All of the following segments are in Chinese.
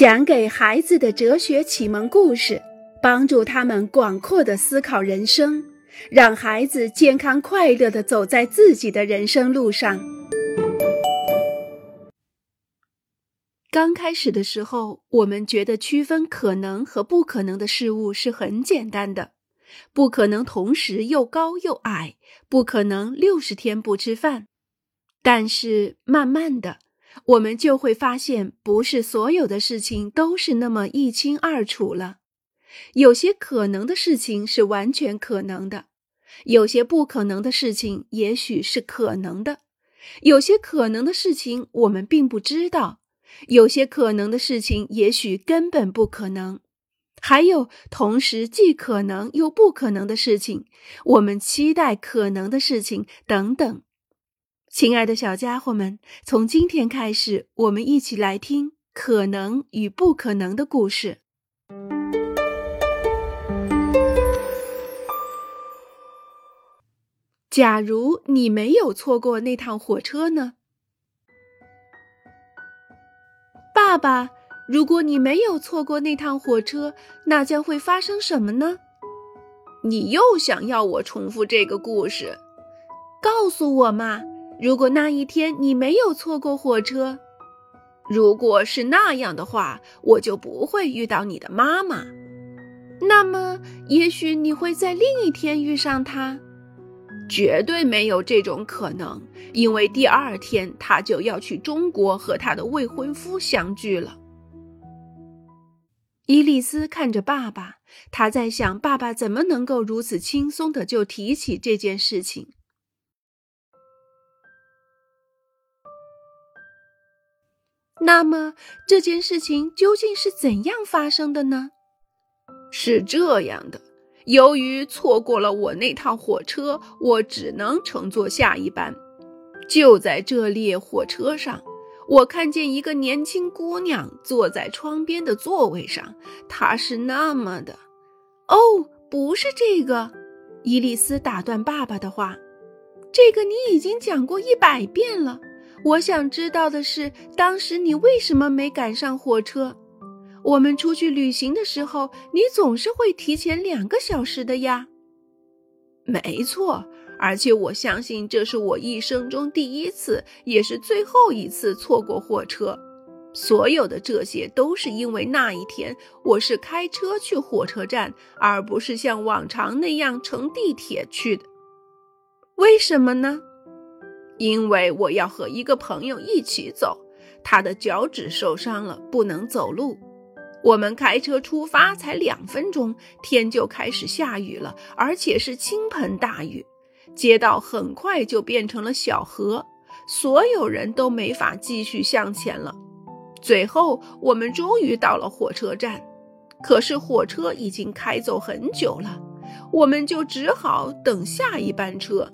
讲给孩子的哲学启蒙故事，帮助他们广阔的思考人生，让孩子健康快乐的走在自己的人生路上。刚开始的时候，我们觉得区分可能和不可能的事物是很简单的，不可能同时又高又矮，不可能六十天不吃饭。但是慢慢的，我们就会发现，不是所有的事情都是那么一清二楚了。有些可能的事情是完全可能的，有些不可能的事情也许是可能的，有些可能的事情我们并不知道，有些可能的事情也许根本不可能，还有同时既可能又不可能的事情，我们期待可能的事情等等。亲爱的小家伙们，从今天开始，我们一起来听可能与不可能的故事。假如你没有错过那趟火车呢？爸爸，如果你没有错过那趟火车，那将会发生什么呢？你又想要我重复这个故事？告诉我嘛！如果那一天你没有错过火车，如果是那样的话，我就不会遇到你的妈妈。那么，也许你会在另一天遇上她。绝对没有这种可能，因为第二天她就要去中国和她的未婚夫相聚了。伊丽丝看着爸爸，她在想：爸爸怎么能够如此轻松的就提起这件事情？那么这件事情究竟是怎样发生的呢？是这样的，由于错过了我那趟火车，我只能乘坐下一班。就在这列火车上，我看见一个年轻姑娘坐在窗边的座位上，她是那么的……哦，不是这个，伊丽丝打断爸爸的话，这个你已经讲过一百遍了。我想知道的是，当时你为什么没赶上火车？我们出去旅行的时候，你总是会提前两个小时的呀。没错，而且我相信这是我一生中第一次，也是最后一次错过火车。所有的这些都是因为那一天我是开车去火车站，而不是像往常那样乘地铁去的。为什么呢？因为我要和一个朋友一起走，他的脚趾受伤了，不能走路。我们开车出发才两分钟，天就开始下雨了，而且是倾盆大雨。街道很快就变成了小河，所有人都没法继续向前了。最后，我们终于到了火车站，可是火车已经开走很久了，我们就只好等下一班车。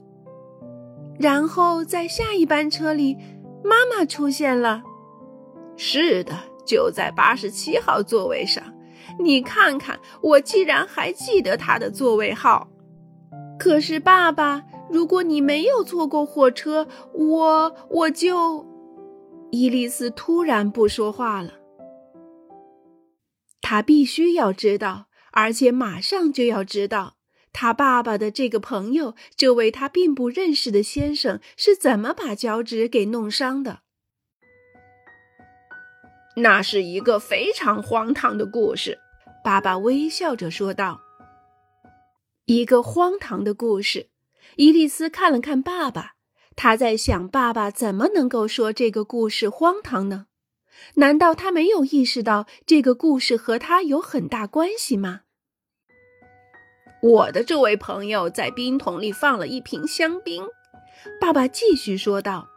然后在下一班车里，妈妈出现了。是的，就在八十七号座位上。你看看，我竟然还记得他的座位号。可是，爸爸，如果你没有错过火车，我我就……伊丽丝突然不说话了。他必须要知道，而且马上就要知道。他爸爸的这个朋友，这位他并不认识的先生是怎么把脚趾给弄伤的？那是一个非常荒唐的故事。爸爸微笑着说道：“一个荒唐的故事。”伊丽丝看了看爸爸，他在想：爸爸怎么能够说这个故事荒唐呢？难道他没有意识到这个故事和他有很大关系吗？我的这位朋友在冰桶里放了一瓶香槟，爸爸继续说道。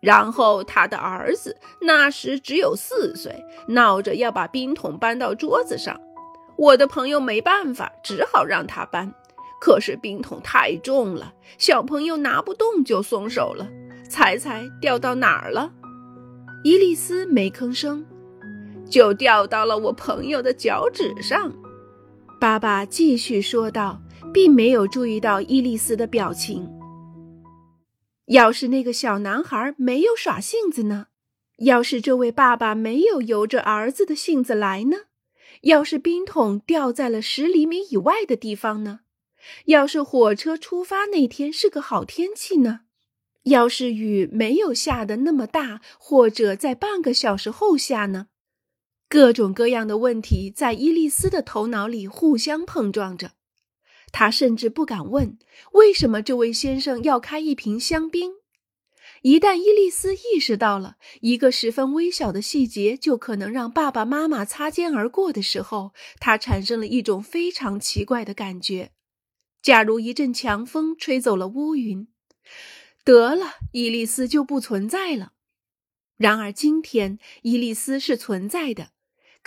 然后他的儿子那时只有四岁，闹着要把冰桶搬到桌子上。我的朋友没办法，只好让他搬。可是冰桶太重了，小朋友拿不动就松手了。猜猜掉到哪儿了？伊丽丝没吭声，就掉到了我朋友的脚趾上。爸爸继续说道，并没有注意到伊丽丝的表情。要是那个小男孩没有耍性子呢？要是这位爸爸没有由着儿子的性子来呢？要是冰桶掉在了十厘米以外的地方呢？要是火车出发那天是个好天气呢？要是雨没有下的那么大，或者在半个小时后下呢？各种各样的问题在伊丽丝的头脑里互相碰撞着。她甚至不敢问为什么这位先生要开一瓶香槟。一旦伊丽丝意识到了一个十分微小的细节就可能让爸爸妈妈擦肩而过的时候，她产生了一种非常奇怪的感觉。假如一阵强风吹走了乌云，得了，伊丽丝就不存在了。然而今天，伊丽丝是存在的。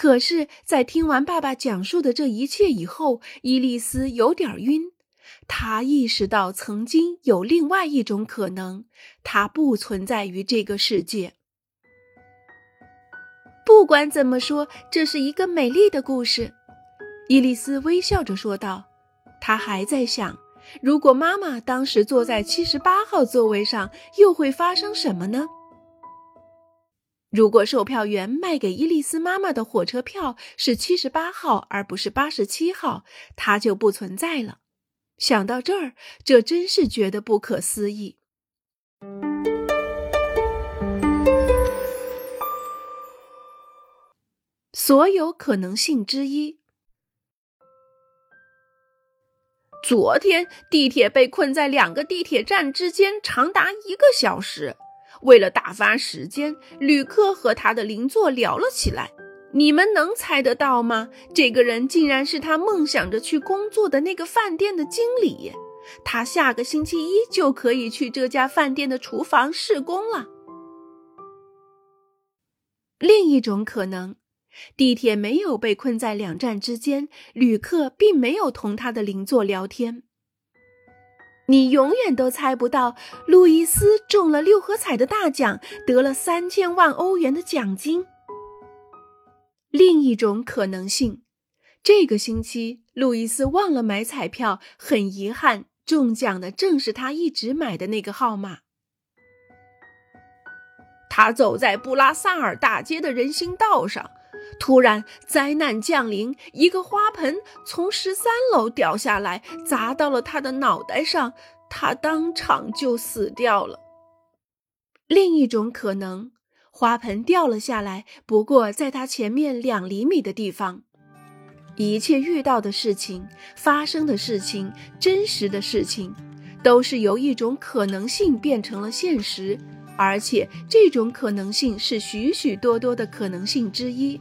可是，在听完爸爸讲述的这一切以后，伊丽丝有点晕。她意识到，曾经有另外一种可能，它不存在于这个世界。不管怎么说，这是一个美丽的故事。伊丽丝微笑着说道。她还在想，如果妈妈当时坐在七十八号座位上，又会发生什么呢？如果售票员卖给伊丽丝妈妈的火车票是七十八号，而不是八十七号，它就不存在了。想到这儿，这真是觉得不可思议。所有可能性之一。昨天地铁被困在两个地铁站之间长达一个小时。为了打发时间，旅客和他的邻座聊了起来。你们能猜得到吗？这个人竟然是他梦想着去工作的那个饭店的经理。他下个星期一就可以去这家饭店的厨房试工了。另一种可能，地铁没有被困在两站之间，旅客并没有同他的邻座聊天。你永远都猜不到，路易斯中了六合彩的大奖，得了三千万欧元的奖金。另一种可能性，这个星期路易斯忘了买彩票，很遗憾，中奖的正是他一直买的那个号码。他走在布拉萨尔大街的人行道上。突然，灾难降临，一个花盆从十三楼掉下来，砸到了他的脑袋上，他当场就死掉了。另一种可能，花盆掉了下来，不过在他前面两厘米的地方。一切遇到的事情、发生的事情、真实的事情，都是由一种可能性变成了现实。而且，这种可能性是许许多多的可能性之一。